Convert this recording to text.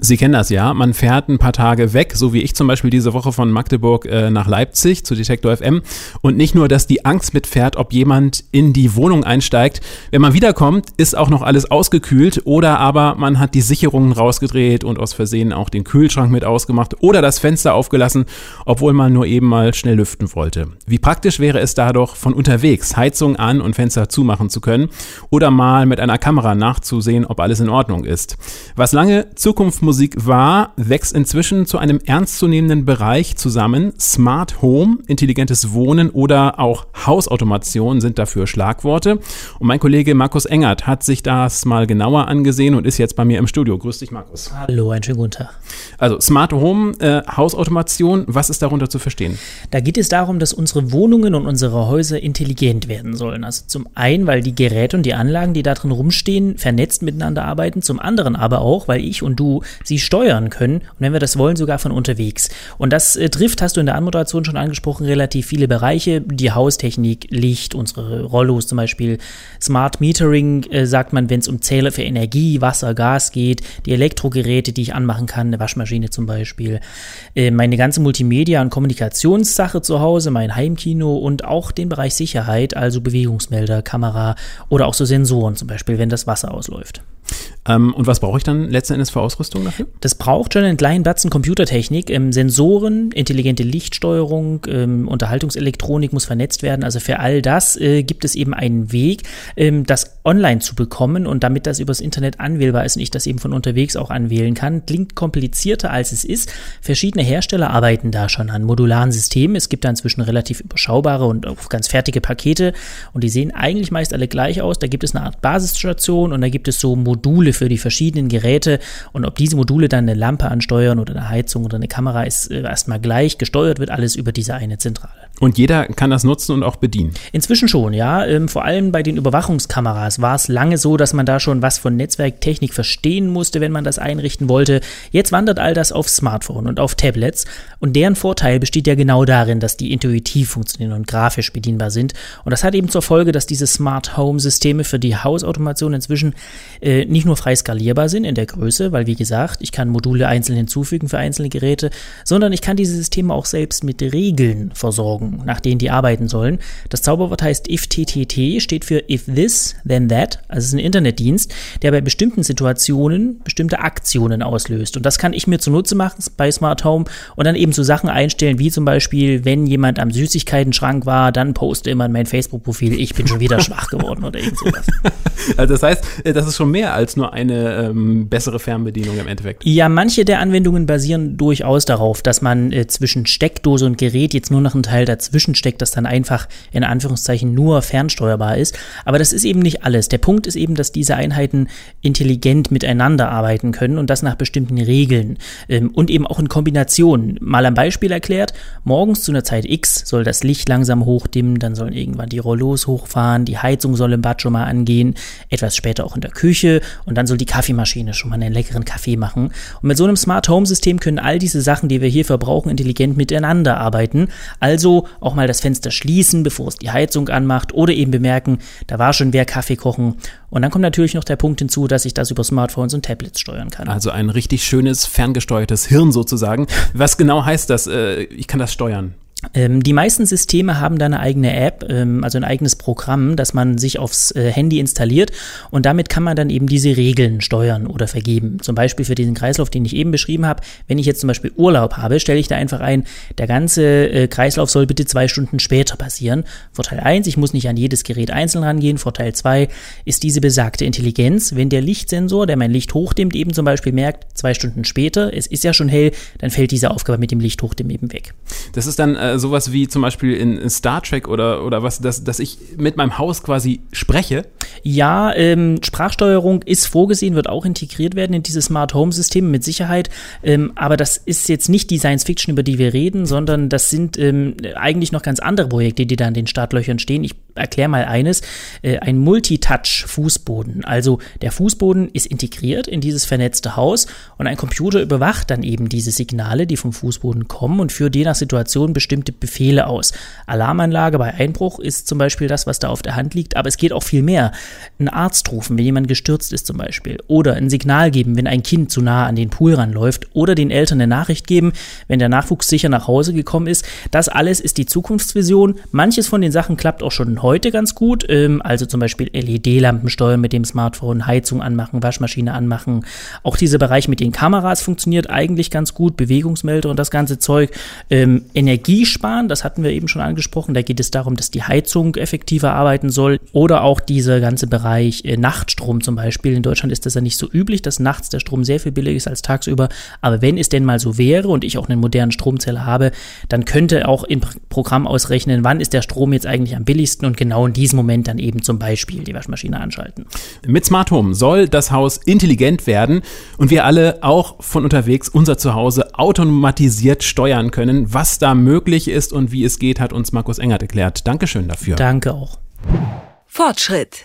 Sie kennen das ja, man fährt ein paar Tage weg, so wie ich zum Beispiel diese Woche von Magdeburg äh, nach Leipzig zu Detektor FM. Und nicht nur, dass die Angst mitfährt, ob jemand in die Wohnung einsteigt. Wenn man wiederkommt, ist auch noch alles ausgekühlt oder aber man hat die Sicherungen rausgedreht und aus Versehen auch den Kühlschrank mit ausgemacht oder das Fenster aufgelassen, obwohl man nur eben mal schnell lüften wollte. Wie praktisch wäre es da doch, von unterwegs Heizung an und Fenster zumachen zu können oder mal mit einer Kamera nachzusehen, ob alles in Ordnung ist. Was lange Zukunft Musik war, wächst inzwischen zu einem ernstzunehmenden Bereich zusammen. Smart Home, intelligentes Wohnen oder auch Hausautomation sind dafür Schlagworte. Und mein Kollege Markus Engert hat sich das mal genauer angesehen und ist jetzt bei mir im Studio. Grüß dich, Markus. Hallo, einen schönen guten Tag. Also Smart Home, äh, Hausautomation, was ist darunter zu verstehen? Da geht es darum, dass unsere Wohnungen und unsere Häuser intelligent werden sollen. Also zum einen, weil die Geräte und die Anlagen, die da drin rumstehen, vernetzt miteinander arbeiten. Zum anderen aber auch, weil ich und du sie steuern können und wenn wir das wollen, sogar von unterwegs. Und das äh, trifft, hast du in der Anmoderation schon angesprochen, relativ viele Bereiche. Die Haustechnik, Licht, unsere Rollos zum Beispiel, Smart Metering äh, sagt man, wenn es um Zähler für Energie, Wasser, Gas geht, die Elektrogeräte, die ich anmachen kann, eine Waschmaschine zum Beispiel, äh, meine ganze Multimedia- und Kommunikationssache zu Hause, mein Heimkino und auch den Bereich Sicherheit, also Bewegungsmelder, Kamera oder auch so Sensoren zum Beispiel, wenn das Wasser ausläuft. Ähm, und was brauche ich dann letzten Endes für Ausrüstung dafür? Das braucht schon einen kleinen Batzen Computertechnik. Ähm, Sensoren, intelligente Lichtsteuerung, ähm, Unterhaltungselektronik muss vernetzt werden. Also für all das äh, gibt es eben einen Weg, ähm, das online zu bekommen und damit das übers Internet anwählbar ist und ich das eben von unterwegs auch anwählen kann. Klingt komplizierter als es ist. Verschiedene Hersteller arbeiten da schon an modularen Systemen. Es gibt da inzwischen relativ überschaubare und auch ganz fertige Pakete und die sehen eigentlich meist alle gleich aus. Da gibt es eine Art Basisstation und da gibt es so Module für die verschiedenen Geräte und ob diese Module dann eine Lampe ansteuern oder eine Heizung oder eine Kamera ist äh, erstmal gleich. Gesteuert wird alles über diese eine Zentrale. Und jeder kann das nutzen und auch bedienen? Inzwischen schon, ja. Ähm, vor allem bei den Überwachungskameras war es lange so, dass man da schon was von Netzwerktechnik verstehen musste, wenn man das einrichten wollte. Jetzt wandert all das auf Smartphone und auf Tablets und deren Vorteil besteht ja genau darin, dass die intuitiv funktionieren und grafisch bedienbar sind. Und das hat eben zur Folge, dass diese Smart Home Systeme für die Hausautomation inzwischen äh, nicht nur frei skalierbar sind in der Größe, weil wie gesagt, ich kann Module einzeln hinzufügen für einzelne Geräte, sondern ich kann diese Systeme auch selbst mit Regeln versorgen, nach denen die arbeiten sollen. Das Zauberwort heißt IFTTT, steht für If This, Then That. Also es ist ein Internetdienst, der bei bestimmten Situationen bestimmte Aktionen auslöst. Und das kann ich mir zunutze machen bei Smart Home und dann eben so Sachen einstellen, wie zum Beispiel, wenn jemand am Süßigkeiten-Schrank war, dann poste immer in mein Facebook-Profil, ich bin schon wieder schwach geworden oder irgend sowas. Also das heißt, äh, das ist schon mehr als nur eine ähm, bessere Fernbedienung im Endeffekt. Ja, manche der Anwendungen basieren durchaus darauf, dass man äh, zwischen Steckdose und Gerät jetzt nur noch einen Teil dazwischen steckt, das dann einfach in Anführungszeichen nur fernsteuerbar ist. Aber das ist eben nicht alles. Der Punkt ist eben, dass diese Einheiten intelligent miteinander arbeiten können und das nach bestimmten Regeln ähm, und eben auch in Kombination. Mal am Beispiel erklärt, morgens zu einer Zeit X soll das Licht langsam hochdimmen, dann sollen irgendwann die Rollos hochfahren, die Heizung soll im Bad schon mal angehen, etwas später auch in der Küche und dann soll die Kaffeemaschine schon mal einen leckeren Kaffee machen. Und mit so einem Smart Home System können all diese Sachen, die wir hier verbrauchen, intelligent miteinander arbeiten. Also auch mal das Fenster schließen, bevor es die Heizung anmacht oder eben bemerken, da war schon wer Kaffee kochen. Und dann kommt natürlich noch der Punkt hinzu, dass ich das über Smartphones und Tablets steuern kann. Also ein richtig schönes ferngesteuertes Hirn sozusagen. Was genau heißt das? Äh, ich kann das steuern. Ähm, die meisten Systeme haben da eine eigene App, ähm, also ein eigenes Programm, das man sich aufs äh, Handy installiert und damit kann man dann eben diese Regeln steuern oder vergeben. Zum Beispiel für diesen Kreislauf, den ich eben beschrieben habe. Wenn ich jetzt zum Beispiel Urlaub habe, stelle ich da einfach ein, der ganze äh, Kreislauf soll bitte zwei Stunden später passieren. Vorteil eins: ich muss nicht an jedes Gerät einzeln rangehen. Vorteil zwei ist diese besagte Intelligenz. Wenn der Lichtsensor, der mein Licht hochdimmt, eben zum Beispiel merkt, zwei Stunden später, es ist ja schon hell, dann fällt diese Aufgabe mit dem Licht hochdimmen eben weg. Das ist dann äh, sowas wie zum Beispiel in, Star Trek oder, oder was, dass, dass ich mit meinem Haus quasi spreche? Ja, ähm, Sprachsteuerung ist vorgesehen, wird auch integriert werden in diese Smart Home Systeme mit Sicherheit. Ähm, aber das ist jetzt nicht die Science Fiction, über die wir reden, sondern das sind ähm, eigentlich noch ganz andere Projekte, die da in den Startlöchern stehen. Ich erkläre mal eines. Äh, ein Multitouch-Fußboden. Also der Fußboden ist integriert in dieses vernetzte Haus und ein Computer überwacht dann eben diese Signale, die vom Fußboden kommen und führt je nach Situation bestimmte Befehle aus. Alarmanlage bei Einbruch ist zum Beispiel das, was da auf der Hand liegt, aber es geht auch viel mehr. Ein Arzt rufen, wenn jemand gestürzt ist zum Beispiel. Oder ein Signal geben, wenn ein Kind zu nah an den Pool ranläuft. Oder den Eltern eine Nachricht geben, wenn der Nachwuchs sicher nach Hause gekommen ist. Das alles ist die Zukunftsvision. Manches von den Sachen klappt auch schon heute ganz gut. Ähm, also zum Beispiel LED-Lampen steuern mit dem Smartphone, Heizung anmachen, Waschmaschine anmachen. Auch dieser Bereich mit den Kameras funktioniert eigentlich ganz gut. Bewegungsmelder und das ganze Zeug. Ähm, Energiesparen, das hatten wir eben schon angesprochen. Da geht es darum, dass die Heizung effektiver arbeiten soll. Oder auch dieser ganze Bereich äh, Nachtstrom zum Beispiel. In Deutschland ist das ja nicht so üblich, dass nachts der Strom sehr viel billiger ist als tagsüber. Aber wenn es denn mal so wäre und ich auch einen modernen Stromzähler habe, dann könnte auch im Programm ausrechnen, wann ist der Strom jetzt eigentlich am billigsten und genau in diesem Moment dann eben zum Beispiel die Waschmaschine anschalten. Mit Smart Home soll das Haus intelligent werden und wir alle auch von unterwegs unser Zuhause automatisiert steuern können. Was da möglich ist und wie es geht, hat uns Markus Engert erklärt. Dankeschön dafür. Danke auch. Fortschritt.